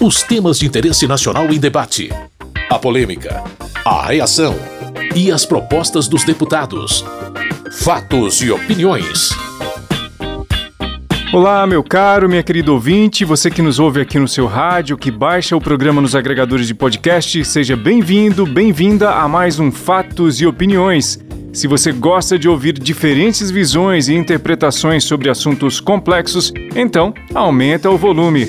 Os temas de interesse nacional em debate. A polêmica. A reação. E as propostas dos deputados. Fatos e opiniões. Olá, meu caro, minha querida ouvinte, você que nos ouve aqui no seu rádio, que baixa o programa nos agregadores de podcast, seja bem-vindo, bem-vinda a mais um Fatos e Opiniões. Se você gosta de ouvir diferentes visões e interpretações sobre assuntos complexos, então aumenta o volume.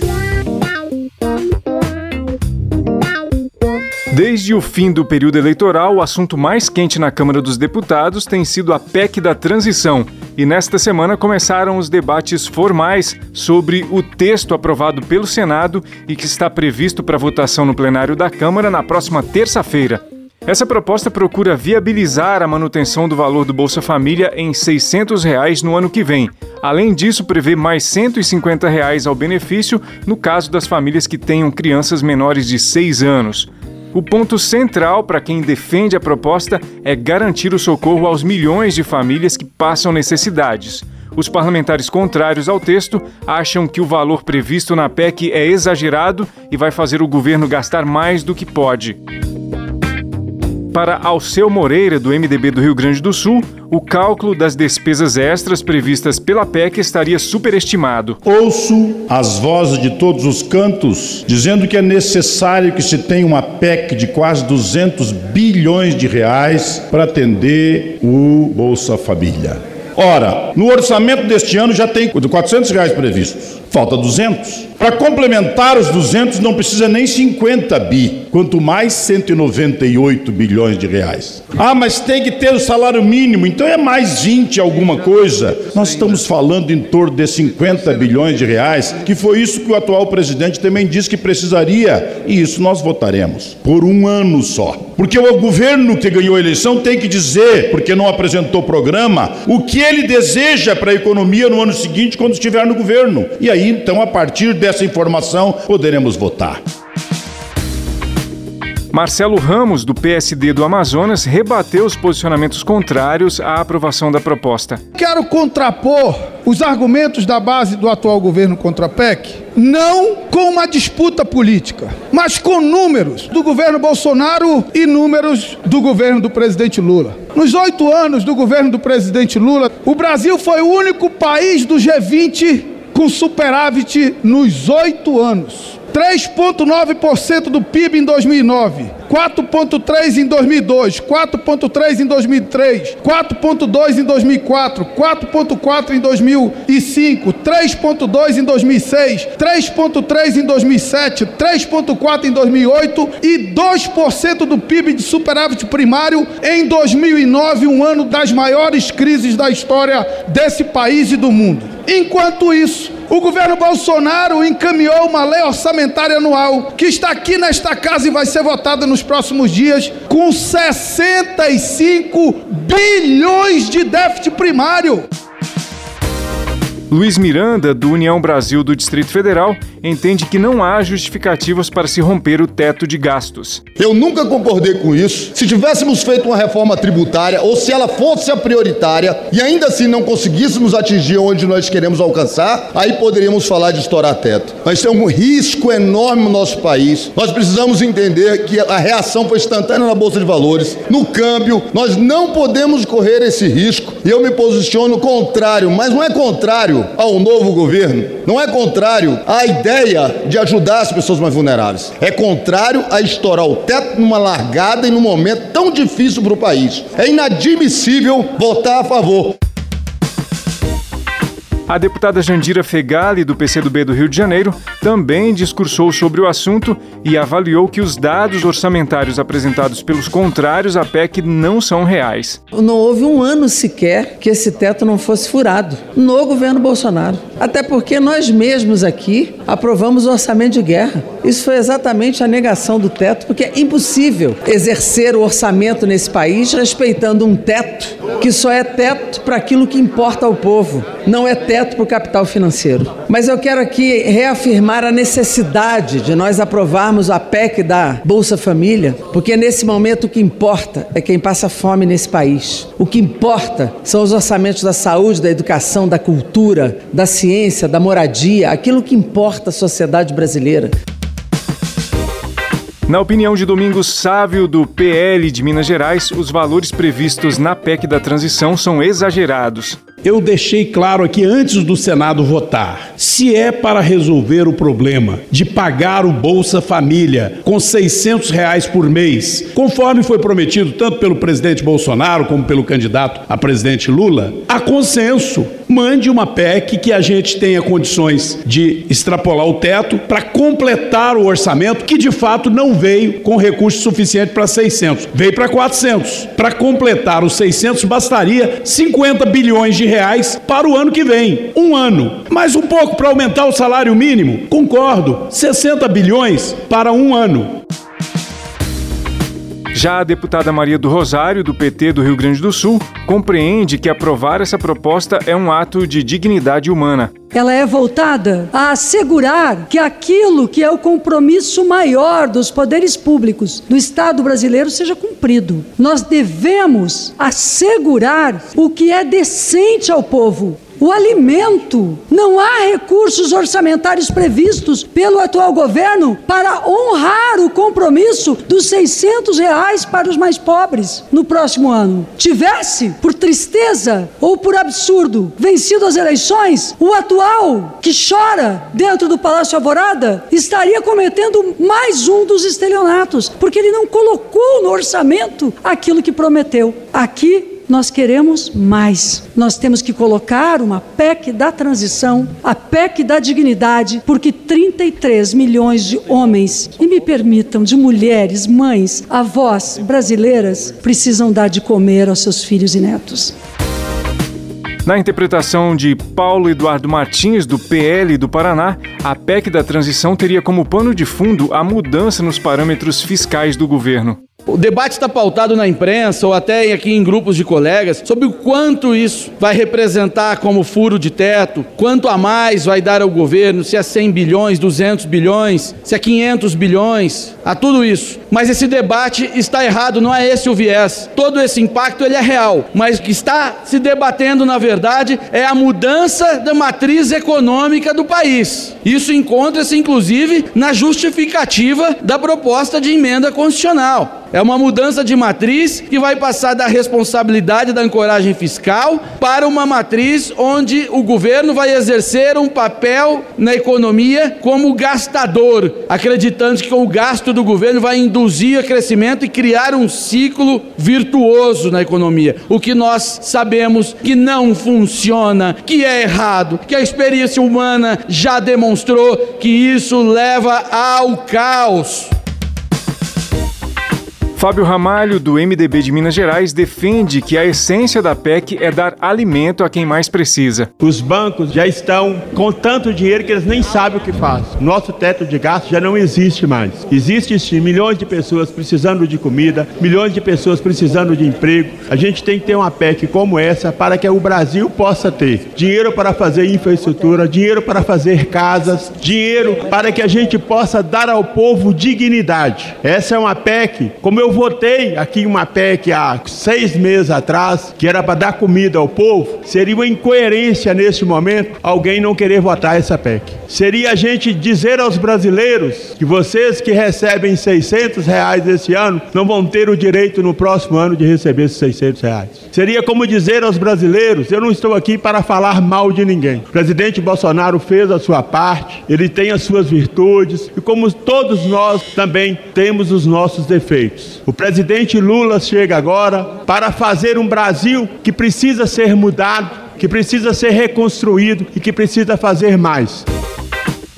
Desde o fim do período eleitoral, o assunto mais quente na Câmara dos Deputados tem sido a PEC da transição. E nesta semana começaram os debates formais sobre o texto aprovado pelo Senado e que está previsto para votação no plenário da Câmara na próxima terça-feira. Essa proposta procura viabilizar a manutenção do valor do Bolsa Família em 600 reais no ano que vem. Além disso, prevê mais 150 reais ao benefício no caso das famílias que tenham crianças menores de 6 anos. O ponto central para quem defende a proposta é garantir o socorro aos milhões de famílias que passam necessidades. Os parlamentares contrários ao texto acham que o valor previsto na PEC é exagerado e vai fazer o governo gastar mais do que pode. Para Alceu Moreira, do MDB do Rio Grande do Sul, o cálculo das despesas extras previstas pela PEC estaria superestimado. Ouço as vozes de todos os cantos dizendo que é necessário que se tenha uma PEC de quase 200 bilhões de reais para atender o Bolsa Família. Ora, no orçamento deste ano já tem 400 reais previstos. Falta 200. Para complementar os 200 não precisa nem 50 bi, quanto mais 198 bilhões de reais. Ah, mas tem que ter o salário mínimo, então é mais 20 alguma coisa. Nós estamos falando em torno de 50 bilhões de reais, que foi isso que o atual presidente também disse que precisaria, e isso nós votaremos por um ano só. Porque o governo que ganhou a eleição tem que dizer, porque não apresentou programa, o que ele deseja para a economia no ano seguinte quando estiver no governo. E aí aí, então, a partir dessa informação, poderemos votar. Marcelo Ramos, do PSD do Amazonas, rebateu os posicionamentos contrários à aprovação da proposta. Quero contrapor os argumentos da base do atual governo contra a PEC, não com uma disputa política, mas com números do governo Bolsonaro e números do governo do presidente Lula. Nos oito anos do governo do presidente Lula, o Brasil foi o único país do G20 com superávit nos oito anos. 3,9% do PIB em 2009, 4,3% em 2002, 4,3% em 2003, 4,2% em 2004, 4,4% em 2005, 3,2% em 2006, 3,3% em 2007, 3,4% em 2008 e 2% do PIB de superávit primário em 2009, um ano das maiores crises da história desse país e do mundo. Enquanto isso, o governo Bolsonaro encaminhou uma lei orçamentária anual que está aqui nesta casa e vai ser votada nos próximos dias com 65 bilhões de déficit primário. Luiz Miranda, do União Brasil do Distrito Federal, entende que não há justificativas para se romper o teto de gastos. Eu nunca concordei com isso. Se tivéssemos feito uma reforma tributária ou se ela fosse a prioritária e ainda assim não conseguíssemos atingir onde nós queremos alcançar, aí poderíamos falar de estourar teto. Mas tem um risco enorme no nosso país. Nós precisamos entender que a reação foi instantânea na Bolsa de Valores, no câmbio. Nós não podemos correr esse risco. E eu me posiciono contrário, mas não é contrário ao novo governo, não é contrário à ideia de ajudar as pessoas mais vulneráveis. É contrário a estourar o teto numa largada e num momento tão difícil para o país. É inadmissível votar a favor. A deputada Jandira Fegali, do PCdoB do Rio de Janeiro, também discursou sobre o assunto e avaliou que os dados orçamentários apresentados pelos contrários à PEC não são reais. Não houve um ano sequer que esse teto não fosse furado no governo Bolsonaro. Até porque nós mesmos aqui aprovamos o orçamento de guerra. Isso foi exatamente a negação do teto, porque é impossível exercer o orçamento nesse país respeitando um teto que só é teto para aquilo que importa ao povo, não é teto para o capital financeiro. Mas eu quero aqui reafirmar a necessidade de nós aprovarmos a PEC da Bolsa Família, porque nesse momento o que importa é quem passa fome nesse país. O que importa são os orçamentos da saúde, da educação, da cultura, da ciência, da moradia, aquilo que importa à sociedade brasileira. Na opinião de Domingos Sávio, do PL de Minas Gerais, os valores previstos na PEC da transição são exagerados. Eu deixei claro aqui antes do Senado votar: se é para resolver o problema de pagar o Bolsa Família com 600 reais por mês, conforme foi prometido tanto pelo presidente Bolsonaro como pelo candidato a presidente Lula, há consenso. Mande uma PEC que a gente tenha condições de extrapolar o teto para completar o orçamento, que de fato não veio com recurso suficiente para 600, veio para 400. Para completar os 600, bastaria 50 bilhões de reais para o ano que vem. Um ano. Mais um pouco para aumentar o salário mínimo? Concordo. 60 bilhões para um ano. Já a deputada Maria do Rosário, do PT do Rio Grande do Sul, compreende que aprovar essa proposta é um ato de dignidade humana. Ela é voltada a assegurar que aquilo que é o compromisso maior dos poderes públicos do Estado brasileiro seja cumprido. Nós devemos assegurar o que é decente ao povo, o alimento. Não há recursos orçamentários previstos pelo atual governo para honrar o compromisso dos 600 reais para os mais pobres no próximo ano. Tivesse, por tristeza ou por absurdo, vencido as eleições, o atual que chora dentro do Palácio Alvorada estaria cometendo mais um dos estelionatos, porque ele não colocou no orçamento aquilo que prometeu. Aqui nós queremos mais. Nós temos que colocar uma PEC da transição, a PEC da dignidade, porque 33 milhões de homens, e me permitam, de mulheres, mães, avós brasileiras, precisam dar de comer aos seus filhos e netos. Na interpretação de Paulo Eduardo Martins, do PL do Paraná, a PEC da transição teria como pano de fundo a mudança nos parâmetros fiscais do governo. O debate está pautado na imprensa ou até aqui em grupos de colegas sobre o quanto isso vai representar como furo de teto, quanto a mais vai dar ao governo, se é 100 bilhões, 200 bilhões, se é 500 bilhões, a tudo isso. Mas esse debate está errado, não é esse o viés. Todo esse impacto ele é real, mas o que está se debatendo na verdade é a mudança da matriz econômica do país. Isso encontra-se inclusive na justificativa da proposta de emenda constitucional. É uma mudança de matriz que vai passar da responsabilidade da ancoragem fiscal para uma matriz onde o governo vai exercer um papel na economia como gastador, acreditando que o gasto do governo vai induzir a crescimento e criar um ciclo virtuoso na economia. O que nós sabemos que não funciona, que é errado, que a experiência humana já demonstrou que isso leva ao caos. Fábio Ramalho, do MDB de Minas Gerais, defende que a essência da PEC é dar alimento a quem mais precisa. Os bancos já estão com tanto dinheiro que eles nem sabem o que fazem. Nosso teto de gasto já não existe mais. Existe sim, milhões de pessoas precisando de comida, milhões de pessoas precisando de emprego. A gente tem que ter uma PEC como essa para que o Brasil possa ter dinheiro para fazer infraestrutura, dinheiro para fazer casas, dinheiro para que a gente possa dar ao povo dignidade. Essa é uma PEC, como eu eu votei aqui uma PEC há seis meses atrás, que era para dar comida ao povo, seria uma incoerência nesse momento alguém não querer votar essa PEC. Seria a gente dizer aos brasileiros que vocês que recebem 600 reais esse ano não vão ter o direito no próximo ano de receber esses 600 reais. Seria como dizer aos brasileiros: eu não estou aqui para falar mal de ninguém. O presidente Bolsonaro fez a sua parte, ele tem as suas virtudes e, como todos nós, também temos os nossos defeitos. O presidente Lula chega agora para fazer um Brasil que precisa ser mudado, que precisa ser reconstruído e que precisa fazer mais.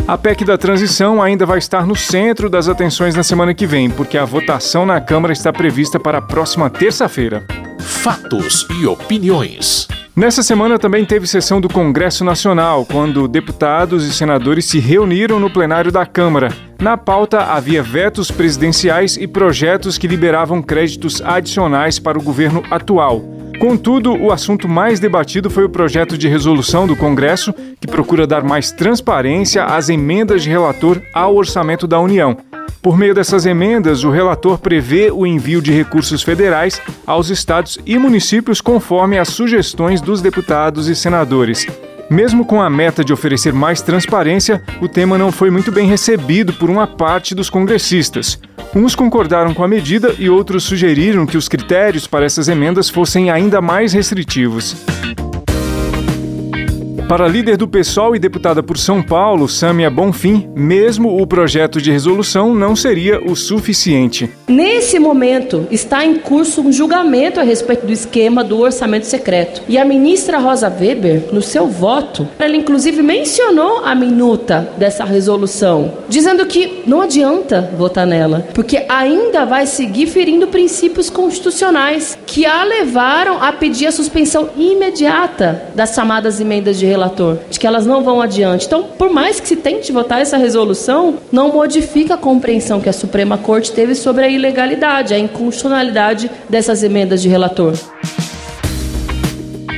A PEC da transição ainda vai estar no centro das atenções na semana que vem, porque a votação na Câmara está prevista para a próxima terça-feira. Fatos e opiniões. Nessa semana também teve sessão do Congresso Nacional, quando deputados e senadores se reuniram no plenário da Câmara. Na pauta havia vetos presidenciais e projetos que liberavam créditos adicionais para o governo atual. Contudo, o assunto mais debatido foi o projeto de resolução do Congresso, que procura dar mais transparência às emendas de relator ao orçamento da União. Por meio dessas emendas, o relator prevê o envio de recursos federais aos estados e municípios conforme as sugestões dos deputados e senadores. Mesmo com a meta de oferecer mais transparência, o tema não foi muito bem recebido por uma parte dos congressistas. Uns concordaram com a medida e outros sugeriram que os critérios para essas emendas fossem ainda mais restritivos. Para a líder do PSOL e deputada por São Paulo, Sâmia Bonfim, mesmo o projeto de resolução não seria o suficiente. Nesse momento, está em curso um julgamento a respeito do esquema do orçamento secreto. E a ministra Rosa Weber, no seu voto, ela inclusive mencionou a minuta dessa resolução, dizendo que não adianta votar nela, porque ainda vai seguir ferindo princípios constitucionais que a levaram a pedir a suspensão imediata das chamadas emendas de relação relator, de que elas não vão adiante. Então, por mais que se tente votar essa resolução, não modifica a compreensão que a Suprema Corte teve sobre a ilegalidade, a inconstitucionalidade dessas emendas de relator.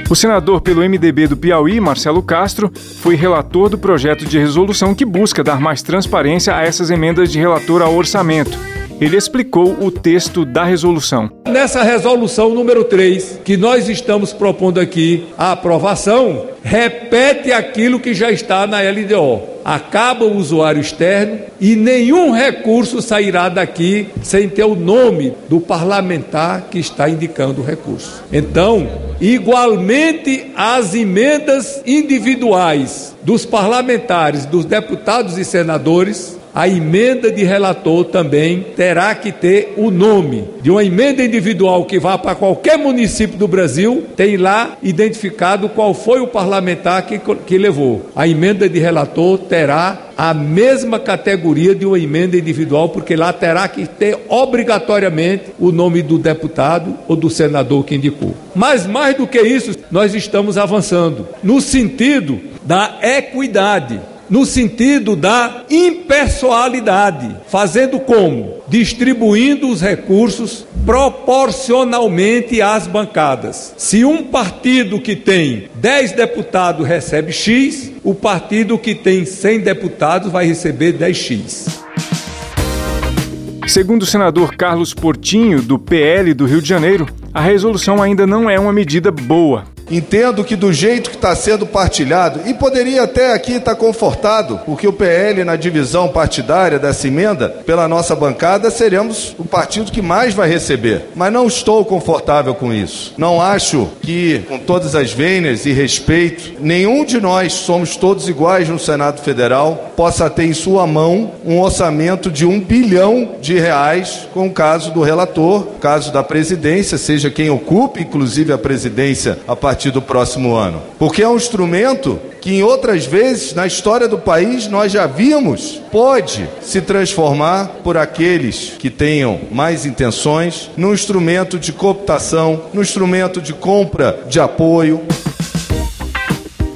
O senador pelo MDB do Piauí, Marcelo Castro, foi relator do projeto de resolução que busca dar mais transparência a essas emendas de relator ao orçamento ele explicou o texto da resolução. Nessa resolução número 3, que nós estamos propondo aqui a aprovação, repete aquilo que já está na LDO. Acaba o usuário externo e nenhum recurso sairá daqui sem ter o nome do parlamentar que está indicando o recurso. Então, igualmente as emendas individuais dos parlamentares, dos deputados e senadores, a emenda de relator também terá que ter o nome de uma emenda individual que vá para qualquer município do Brasil, tem lá identificado qual foi o parlamentar que, que levou. A emenda de relator terá a mesma categoria de uma emenda individual, porque lá terá que ter obrigatoriamente o nome do deputado ou do senador que indicou. Mas mais do que isso, nós estamos avançando no sentido da equidade no sentido da impessoalidade, fazendo como? Distribuindo os recursos proporcionalmente às bancadas. Se um partido que tem 10 deputados recebe X, o partido que tem 100 deputados vai receber 10X. Segundo o senador Carlos Portinho, do PL do Rio de Janeiro, a resolução ainda não é uma medida boa. Entendo que do jeito que está sendo partilhado, e poderia até aqui estar tá confortado, porque o PL na divisão partidária dessa emenda, pela nossa bancada, seremos o partido que mais vai receber. Mas não estou confortável com isso. Não acho que, com todas as vênias e respeito, nenhum de nós somos todos iguais no Senado Federal, possa ter em sua mão um orçamento de um bilhão de reais, com o caso do relator, caso da presidência, seja quem ocupe, inclusive a presidência a partir partir do próximo ano. Porque é um instrumento que em outras vezes na história do país nós já vimos, pode se transformar por aqueles que tenham mais intenções num instrumento de cooptação, num instrumento de compra de apoio.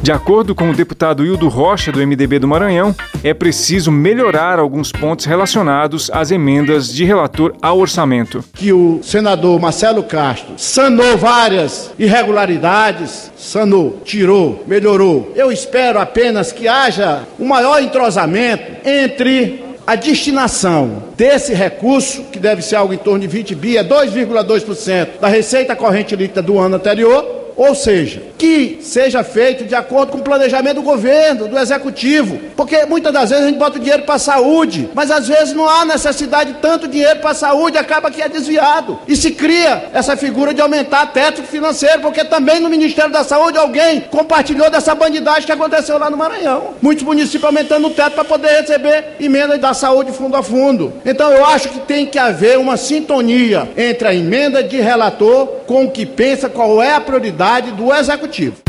De acordo com o deputado Hildo Rocha, do MDB do Maranhão, é preciso melhorar alguns pontos relacionados às emendas de relator ao orçamento. Que o senador Marcelo Castro sanou várias irregularidades, sanou, tirou, melhorou. Eu espero apenas que haja um maior entrosamento entre a destinação desse recurso, que deve ser algo em torno de 20 bi, é 2,2% da receita corrente líquida do ano anterior, ou seja, que seja feito de acordo com o planejamento do governo, do executivo. Porque muitas das vezes a gente bota dinheiro para a saúde, mas às vezes não há necessidade de tanto dinheiro para a saúde, acaba que é desviado. E se cria essa figura de aumentar teto financeiro, porque também no Ministério da Saúde alguém compartilhou dessa bandidagem que aconteceu lá no Maranhão. Muitos municípios aumentando o teto para poder receber emenda da saúde fundo a fundo. Então eu acho que tem que haver uma sintonia entre a emenda de relator com o que pensa qual é a prioridade do Executivo.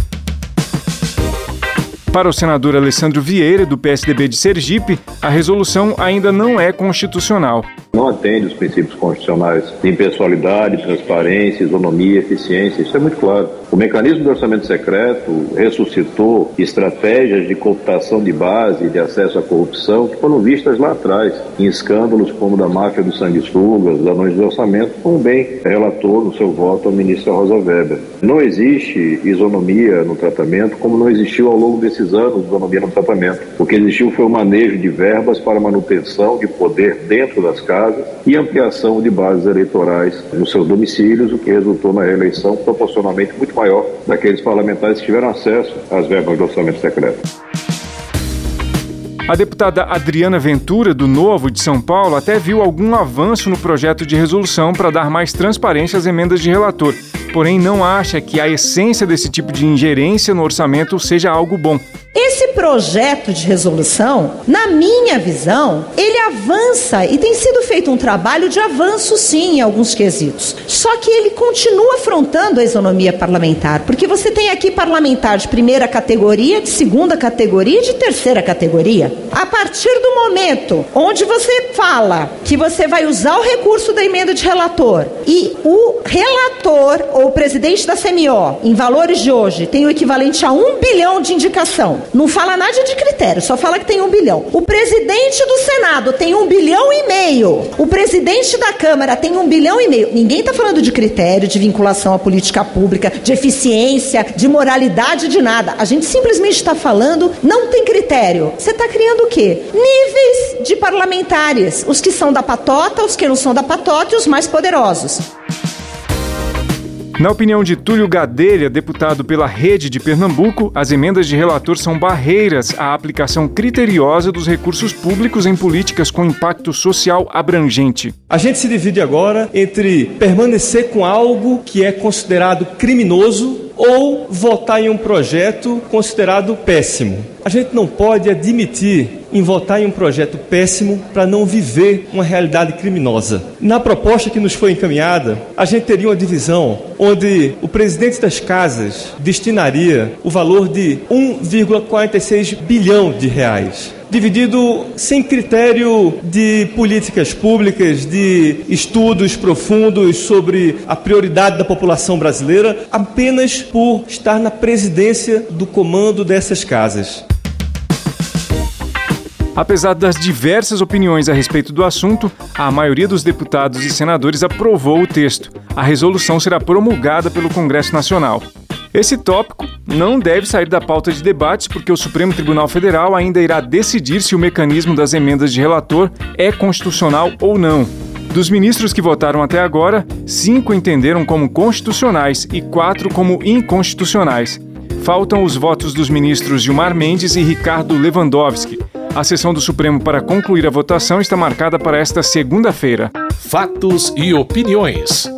Para o senador Alessandro Vieira, do PSDB de Sergipe, a resolução ainda não é constitucional. Não atende os princípios constitucionais de impessoalidade, transparência, isonomia, eficiência. Isso é muito claro. O mecanismo do orçamento secreto ressuscitou estratégias de cooptação de base e de acesso à corrupção que foram vistas lá atrás, em escândalos como da máfia dos sanguessugas, anões do orçamento, como bem relatou no seu voto a ministra Rosa Weber. Não existe isonomia no tratamento, como não existiu ao longo desses anos isonomia no tratamento. O que existiu foi o manejo de verbas para manutenção de poder dentro das casas e ampliação de bases eleitorais nos seus domicílios, o que resultou na reeleição proporcionalmente muito maior daqueles parlamentares que tiveram acesso às verbas do orçamento secreto. A deputada Adriana Ventura, do Novo de São Paulo, até viu algum avanço no projeto de resolução para dar mais transparência às emendas de relator, porém não acha que a essência desse tipo de ingerência no orçamento seja algo bom. Esse projeto de resolução, na minha visão, ele avança e tem sido feito um trabalho de avanço, sim, em alguns quesitos. Só que ele continua afrontando a isonomia parlamentar, porque você tem aqui parlamentar de primeira categoria, de segunda categoria e de terceira categoria. A partir do momento onde você fala que você vai usar o recurso da emenda de relator e o relator ou o presidente da CMO, em valores de hoje, tem o equivalente a um bilhão de indicação não fala nada de critério, só fala que tem um bilhão. O presidente do Senado tem um bilhão e meio. O presidente da Câmara tem um bilhão e meio. Ninguém está falando de critério, de vinculação à política pública, de eficiência, de moralidade, de nada. A gente simplesmente está falando, não tem critério. Você está criando o quê? Níveis de parlamentares. Os que são da patota, os que não são da patota e os mais poderosos. Na opinião de Túlio Gadelha, deputado pela Rede de Pernambuco, as emendas de relator são barreiras à aplicação criteriosa dos recursos públicos em políticas com impacto social abrangente. A gente se divide agora entre permanecer com algo que é considerado criminoso ou votar em um projeto considerado péssimo. A gente não pode admitir em votar em um projeto péssimo para não viver uma realidade criminosa. Na proposta que nos foi encaminhada, a gente teria uma divisão onde o presidente das casas destinaria o valor de 1,46 bilhão de reais dividido sem critério de políticas públicas, de estudos profundos sobre a prioridade da população brasileira, apenas por estar na presidência do comando dessas casas. Apesar das diversas opiniões a respeito do assunto, a maioria dos deputados e senadores aprovou o texto. A resolução será promulgada pelo Congresso Nacional. Esse tópico não deve sair da pauta de debates porque o Supremo Tribunal Federal ainda irá decidir se o mecanismo das emendas de relator é constitucional ou não. Dos ministros que votaram até agora, cinco entenderam como constitucionais e quatro como inconstitucionais. Faltam os votos dos ministros Gilmar Mendes e Ricardo Lewandowski. A sessão do Supremo para concluir a votação está marcada para esta segunda-feira. Fatos e opiniões.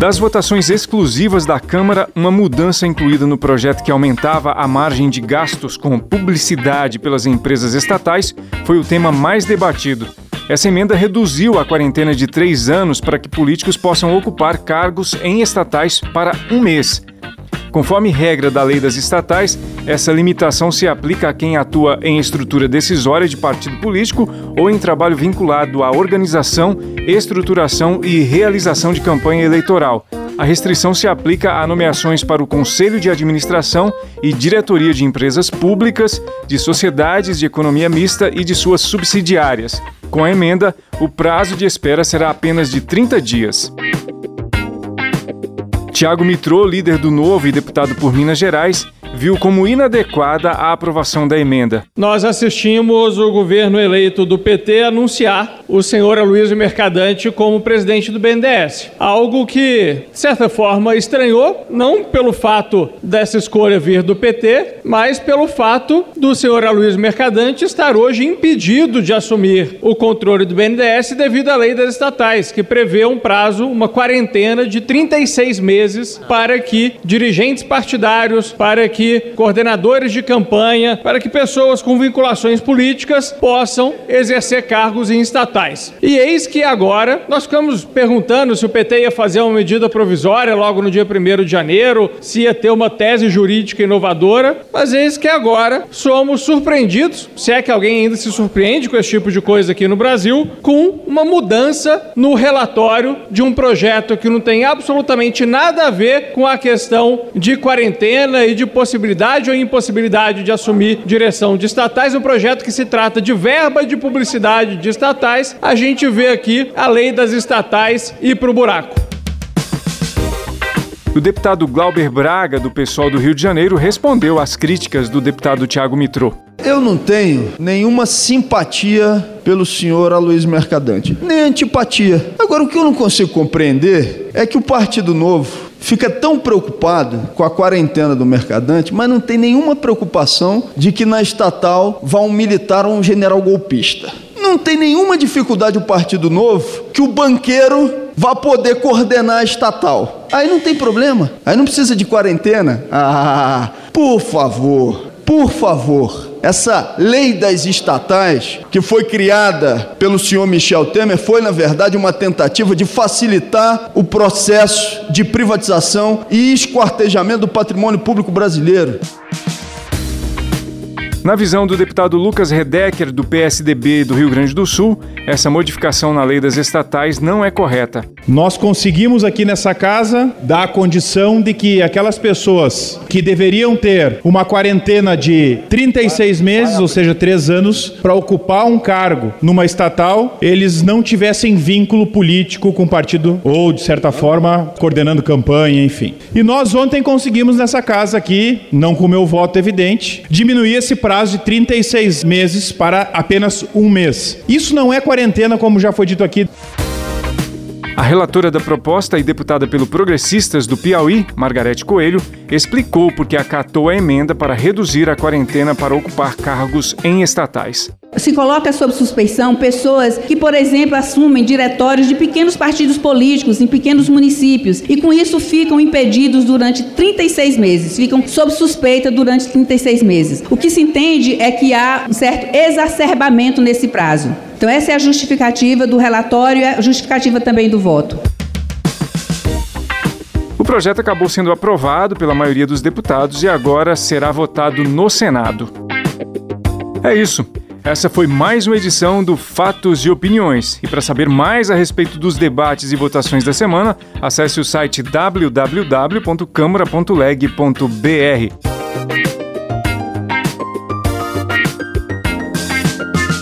Das votações exclusivas da Câmara, uma mudança incluída no projeto que aumentava a margem de gastos com publicidade pelas empresas estatais foi o tema mais debatido. Essa emenda reduziu a quarentena de três anos para que políticos possam ocupar cargos em estatais para um mês. Conforme regra da lei das estatais, essa limitação se aplica a quem atua em estrutura decisória de partido político ou em trabalho vinculado à organização, estruturação e realização de campanha eleitoral. A restrição se aplica a nomeações para o Conselho de Administração e Diretoria de Empresas Públicas, de sociedades de economia mista e de suas subsidiárias. Com a emenda, o prazo de espera será apenas de 30 dias. Tiago Mitrô, líder do Novo e deputado por Minas Gerais, viu como inadequada a aprovação da emenda. Nós assistimos o governo eleito do PT anunciar o senhor Aloysio Mercadante como presidente do BNDES. Algo que, de certa forma, estranhou, não pelo fato dessa escolha vir do PT, mas pelo fato do senhor Aloysio Mercadante estar hoje impedido de assumir o controle do BNDES devido à lei das estatais, que prevê um prazo, uma quarentena de 36 meses para que dirigentes partidários, para que coordenadores de campanha, para que pessoas com vinculações políticas possam exercer cargos em estatais. E eis que agora nós ficamos perguntando se o PT ia fazer uma medida provisória logo no dia 1 de janeiro, se ia ter uma tese jurídica inovadora, mas eis que agora somos surpreendidos, se é que alguém ainda se surpreende com esse tipo de coisa aqui no Brasil, com uma mudança no relatório de um projeto que não tem absolutamente nada a ver com a questão de quarentena e de possibilidade possibilidade ou impossibilidade de assumir direção de estatais, um projeto que se trata de verba de publicidade de estatais, a gente vê aqui a lei das estatais ir para o buraco. O deputado Glauber Braga, do pessoal do Rio de Janeiro, respondeu às críticas do deputado Tiago Mitrô. Eu não tenho nenhuma simpatia pelo senhor Aloysio Mercadante, nem antipatia. Agora, o que eu não consigo compreender é que o Partido Novo fica tão preocupado com a quarentena do mercadante, mas não tem nenhuma preocupação de que na estatal vá um militar ou um general golpista. Não tem nenhuma dificuldade o Partido Novo que o banqueiro vá poder coordenar a estatal. Aí não tem problema, aí não precisa de quarentena. Ah, por favor, por favor. Essa lei das estatais, que foi criada pelo senhor Michel Temer, foi, na verdade, uma tentativa de facilitar o processo de privatização e esquartejamento do patrimônio público brasileiro. Na visão do deputado Lucas Redecker, do PSDB do Rio Grande do Sul, essa modificação na lei das estatais não é correta. Nós conseguimos aqui nessa casa dar a condição de que aquelas pessoas que deveriam ter uma quarentena de 36 meses, ou seja, 3 anos, para ocupar um cargo numa estatal, eles não tivessem vínculo político com o partido ou, de certa forma, coordenando campanha, enfim. E nós ontem conseguimos nessa casa aqui, não com o meu voto evidente, diminuir esse prazo de 36 meses para apenas um mês. Isso não é quarentena, como já foi dito aqui. A relatora da proposta e deputada pelo Progressistas do Piauí, Margarete Coelho, explicou por que acatou a emenda para reduzir a quarentena para ocupar cargos em estatais se coloca sob suspeição pessoas que, por exemplo, assumem diretórios de pequenos partidos políticos em pequenos municípios e com isso ficam impedidos durante 36 meses, ficam sob suspeita durante 36 meses. O que se entende é que há um certo exacerbamento nesse prazo. Então essa é a justificativa do relatório e a justificativa também do voto. O projeto acabou sendo aprovado pela maioria dos deputados e agora será votado no Senado. É isso. Essa foi mais uma edição do Fatos e Opiniões. E para saber mais a respeito dos debates e votações da semana, acesse o site www.câmara.leg.br.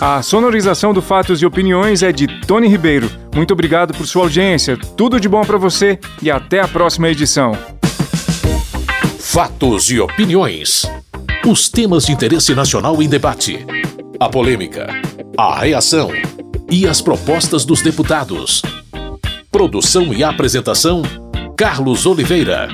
A sonorização do Fatos e Opiniões é de Tony Ribeiro. Muito obrigado por sua audiência, tudo de bom para você e até a próxima edição. Fatos e Opiniões. Os temas de interesse nacional em debate a polêmica, a reação e as propostas dos deputados. Produção e apresentação: Carlos Oliveira.